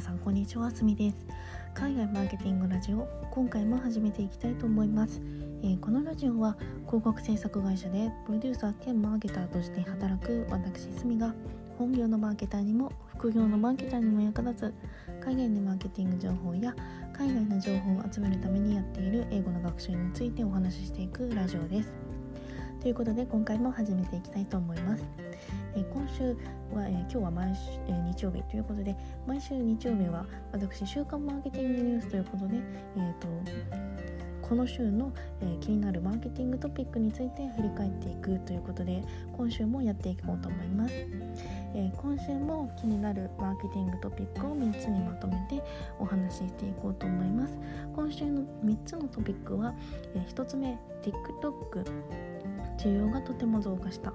さんこんにちはすみです。海外マーケティングラジオ今回も始めていきたいと思います、えー、このラジオは広告制作会社でプロデューサー兼マーケターとして働く私すみが本業のマーケターにも副業のマーケターにも役立つ海外のマーケティング情報や海外の情報を集めるためにやっている英語の学習についてお話ししていくラジオです。ということで今回も始めていきたいと思います。え今週は、え今日は毎週、え日曜日ということで毎週日曜日は私週刊マーケティングニュースということで、えーと、この週の、えー、気になるマーケティングトピックについて振り返っていくということで今週もやっていこうと思います、えー、今週も気になるマーケティングトピックを3つにまとめてお話ししていこうと思います。今週の3つのトピックは、え1つ目 TikTok 需要がとても増加した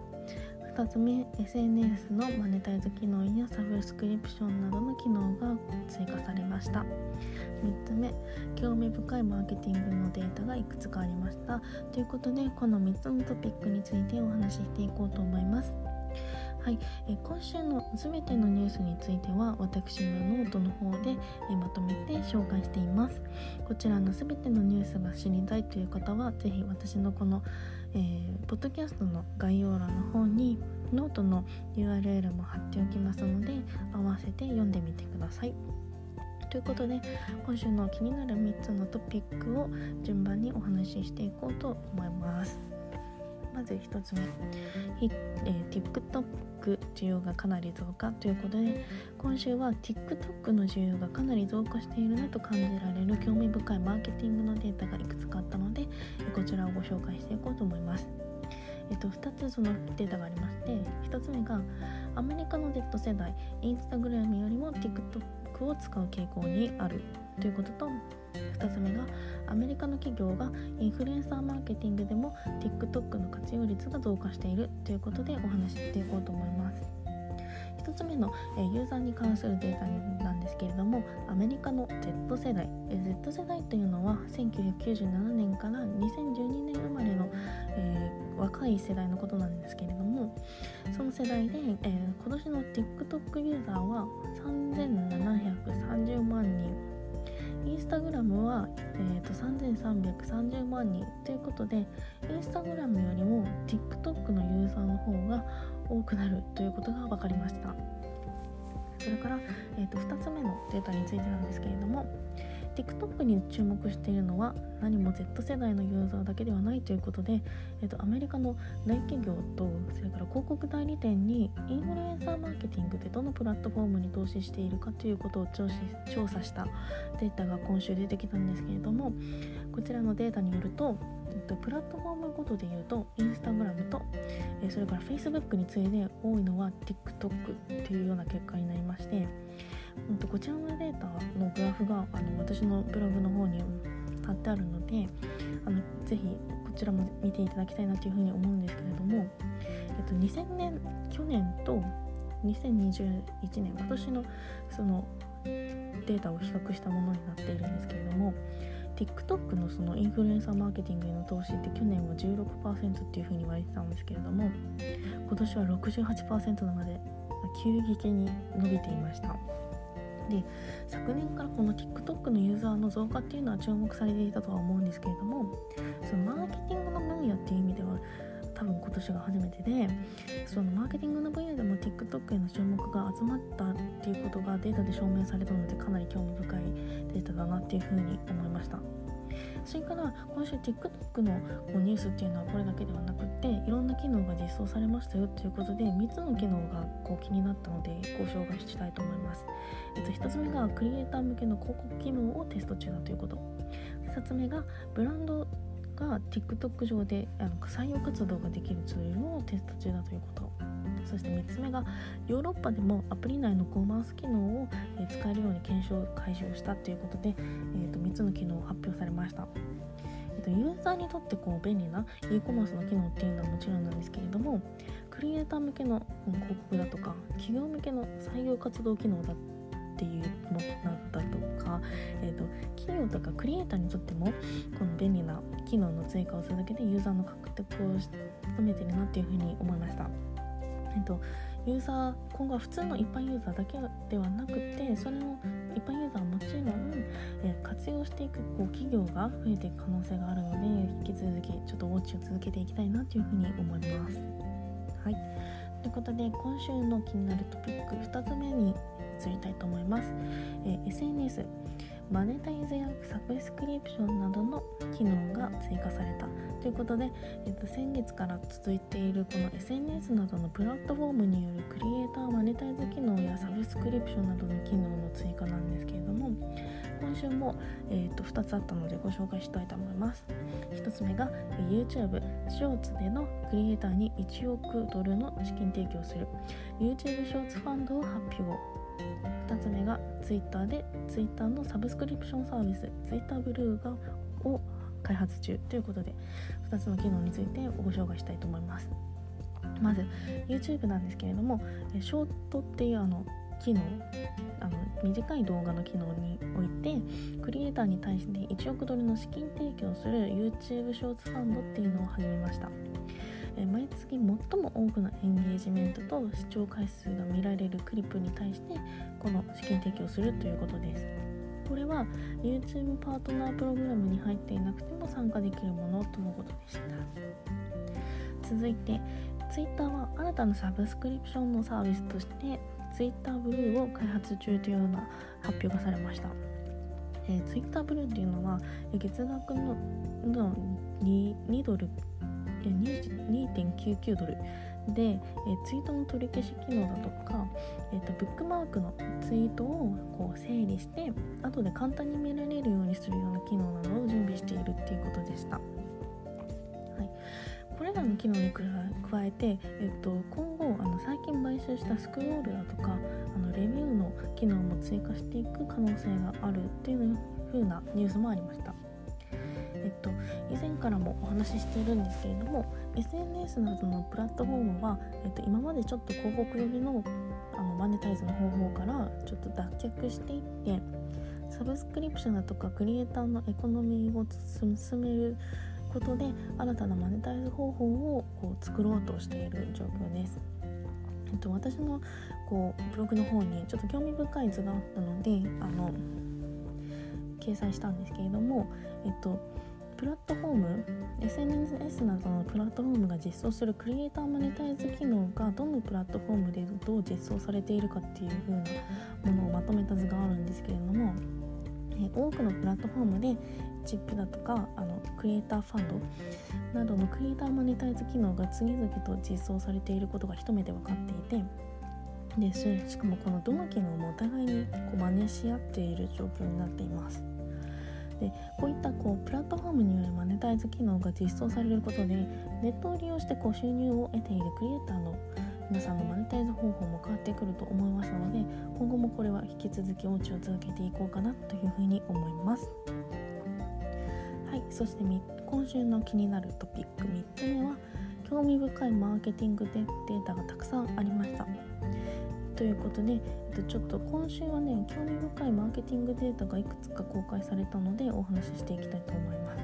2つ目 SNS のマネタイズ機能やサブスクリプションなどの機能が追加されました。3つ目興味深いマーケティングのデータがいくつかありました。ということでこの3つのトピックについてお話ししていこうと思います。はい、え今週のすべてのニュースについては私のノートの方で、えまとめて紹介しています。こちらのすべてのニュースが知りたいという方はぜひ私のこの、えー、ポッドキャストの概要欄の方にノートの URL も貼っておきますので合わせて読んでみてください。ということで今週の気になる3つのトピックを順番にお話ししていこうと思います。まず1つ目、えー、TikTok 需要がかなり増加ということで今週は TikTok の需要がかなり増加しているなと感じられる興味深いマーケティングのデータがいくつかあったのでこちらをご紹介していこうと思います。えっと、2つそのデータがありまして1つ目がアメリカの Z 世代インスタグラムよりも TikTok を使う傾向にあるということと2つ目がリカの企業がインフルエンサーマーケティングでも TikTok の活用率が増加しているということでお話ししていこうと思います。1つ目の、えユーザーに関するデータなんですけれどもアメリカの Z 世代、え Z 世代というのは1997年から2012年生まれの、えー、若い世代のことなんですけれどもその世代で、えー、今年の TikTok ユーザーは3730万人インスタグラムは、えーと、3330万人ということでインスタグラムよりも TikTok のユーザーの方が多くなるということが分かりました。それから、えーと2つ目のデータについてなんですけれども TikTok に注目しているのは何も Z 世代のユーザーだけではないということで、えー、とアメリカの大企業とそれから広告代理店にインフルエンサーマーケティングでどのプラットフォームに投資しているかということを調査したデータが今週出てきたんですけれどもこちらのデータによるとプラットフォームごとで言うとインスタグラムとそれから Facebook に次いで多いのは TikTok というような結果になりましてこちらのデータのグラフがあの私のブログの方に貼ってあるのであのぜひこちらも見ていただきたいなというふうに思うんですけれども、えっと、2000年去年と2021年今年のそのデータを比較したものになっているんですけれども TikTok のそのインフルエンサーマーケティングへの投資って去年は16%っていうふうに言われてたんですけれども今年は68%まで急激に伸びていました。で昨年からこの TikTok のユーザーの増加っていうのは注目されていたとは思うんですけれどもそのマーケティングの分野っていう意味では多分今年が初めてでそのマーケティングの分野でも TikTok への注目が集まったっていうことがデータで証明されたのでかなり興味深いデータだなっていうふうに思いました。それから今週 TikTok のこうニュースっていうのはこれだけではなくっていろんな機能が実装されましたよということで3つの機能がこう気になったのでご紹介したいと思います、えっと、1つ目がクリエイター向けの広告機能をテスト中だということ。2つ目がブランドが TikTok 上であの採用活動ができるツールをテスト中だということそして3つ目がヨーロッパでもアプリ内のコマース機能を、使えるように検証開始をしたということで、えー、と3つの機能を発表されました。えー、とユーザーにとってこう便利な e コマースの機能っていうのはもちろんなんですけれどもクリエイター向けの広告だとか企業向けの採用活動機能だっていうのだとか、えーと、企業とかクリエイターにとってもこの便利な機能の追加を続けてユーザーの獲得を務めてるなっていうふうに思いました。とユーザー今後は普通の一般ユーザーだけではなくてそれの一般ユーザーはもちろん、え活用していくこう企業が増えていく可能性があるので引き続きちょっとウォッチを続けていきたいなというふうに思います。はいということで今週の気になるトピック2つ目に移りたいと思います。え SNS マネタイズやサブスクリプションなどの機能が追加された。ということで、えっと、先月から続いているこの SNS などのプラットフォームによるクリエイターマネタイズ機能やサブスクリプションなどの機能の追加なんですけれども今週も、えー、と2つあったのでご紹介したいと思います。1つ目が YouTube ショーツでのクリエイターに1億ドルの資金提供する。YouTube ショーツファンドを発表。2つ目が Twitter で Twitter のサブスクリプションサービス Twitter ブルーがを開発中ということで2つの機能についてご紹介したいと思います。まず YouTube なんですけれどもショートっていうあの機能あの短い動画の機能においてクリエイターに対して1億ドルの資金提供する YouTube ショーツファンドっていうのを始めました。え毎月最も多くのエンゲージメントと視聴回数が見られるクリップに対してこの資金提供するということです。これは YouTube パートナープログラムに入っていなくても参加できるものとのことでした。続いて Twitter は新たなサブスクリプションのサービスとして Twitter ブルーを開発中というような発表がされました。えー、ツイッターブルーっていうのは月額の 2, 2ドル2.99ドルで、えツイートの取り消し機能だとか、えーと、ブックマークのツイートをこう整理して後で簡単に見られるようにするような機能などを準備しているっていうことでした。はい、これらの機能に加えて、えっと、今後あの最近買収したスクロールだとかあのレビューの機能も追加していく可能性があるっていう風なニュースもありました。えっと、以前からもお話ししているんですけれども SNS などのプラットフォームは、えっと、今までちょっと広告寄りのあのマネタイズの方法からちょっと脱却していってサブスクリプションだとかクリエイターのエコノミーを進めることで新たなマネタイズ方法をこう作ろうとしている状況です。えっと、私のこうブログの方にちょっと興味深い図があったのであの掲載したんですけれども、えっと、プラットフォーム SNS などのプラットフォームが実装するクリエイターマネタイズ機能がどのプラットフォームでどう実装されているかっていう風なものをまとめた図があるんですけれどもえ多くのプラットフォームでチップだとかあのクリエイターファンドなどのクリエイターマネタイズ機能が次々と実装されていることが一目で分かっていてでしかもこのどの機能もお互いにこう真似し合っている状況になっています。でこういったこうプラットフォームによるマネタイズ機能が実装されることでネットを利用してこう収入を得ているクリエイターの皆さんのマネタイズ方法も変わってくると思いますので今後もこれは引き続きおうちを続けていこうかなというふうに思います。はいそして今週の気になるトピック3つ目は興味深いマーケティングデータがたくさんありました。ということで、えっと、ちょっと今週はね興味深いマーケティングデータがいくつか公開されたのでお話ししていきたいと思います。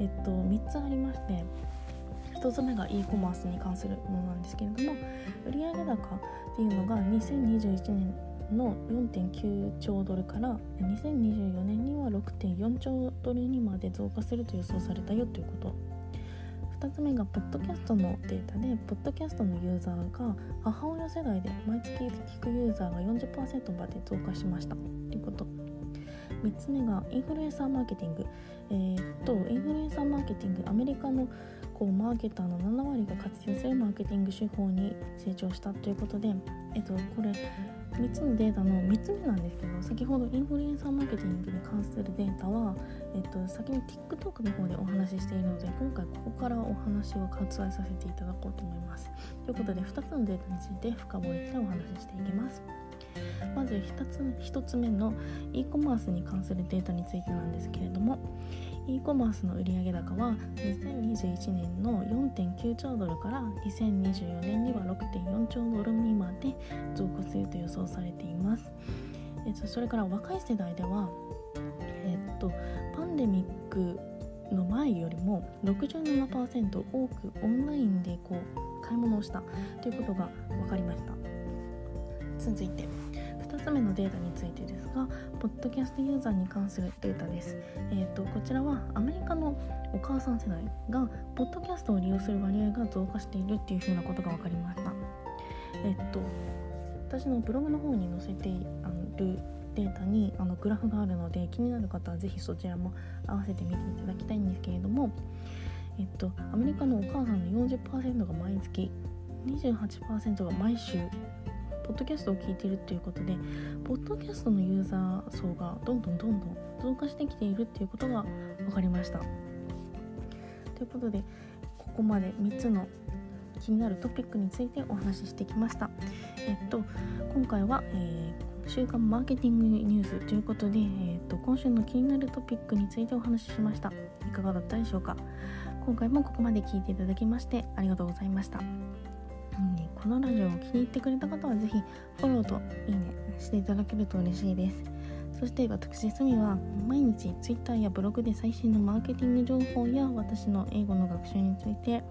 えっと3つありまして1つ目が e コマースに関するものなんですけれども売上高っていうのが2021年の4.9兆ドルから2024年には6.4兆ドルにまで増加すると予想されたよということ2つ目がポッドキャストのデータでポッドキャストのユーザーが母親世代で毎月聞くユーザーが40%まで増加しました。ということ。3つ目がインフルエンサーマーケティング、えー、っとインフルエンサーマーケティングアメリカのこうマーケターの7割が活用するマーケティング手法に成長したということで、えっと、これ3つのデータの3つ目なんですけど先ほどインフルエンサーマーケティングに関するデータは、えっと、先に TikTok の方でお話ししているので今回ここからお話を割愛させていただこうと思います。ということで2つのデータについて深掘りしてお話ししていきます。まず 1, つ1つ目の e コマースに関するデータについてなんですけれども e コマースの売上高は2021年の4.9兆ドルから2024年には6.4兆ドルにまで増加すると予想されています。えっと、それから若い世代では、えっと、パンデミックの前よりも67%多くオンラインでこう買い物をしたということが分かりました続いて2つ目のデータについてですがポッドキャストユーザーに関するデータです、えーと、こちらはアメリカのお母さん世代がポッドキャストを利用する割合が増加しているっていうふうなことが分かりました。えっ、ー、と私のブログの方に載せているデータにあのグラフがあるので気になる方はぜひそちらも合わせて見ていただきたいんですけれども、えっと、アメリカのお母さんの40%が毎月28%が毎週ポッドキャストを聞いているということでポッドキャストのユーザー層がどんどんどんどん増加してきているっていうことが分かりました。ということでここまで3つの気になるトピックについてお話ししてきました。えっと今回は、えー週刊マーケティングニュースということで、えーと、今週の気になるトピックについてお話ししました。いかがだったでしょうか。今回もここまで聞いていただきましてありがとうございました、このラジオを気に入ってくれた方はぜひフォローといいねしていただけると嬉しいです。そして私すみは毎日 Twitter やブログで最新のマーケティング情報や私の英語の学習について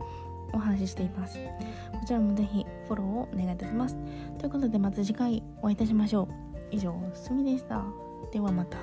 お話ししています。こちらもぜひフォローをお願いいたします。ということでまた次回お会いいたしましょう。以上すみでした。ではまた。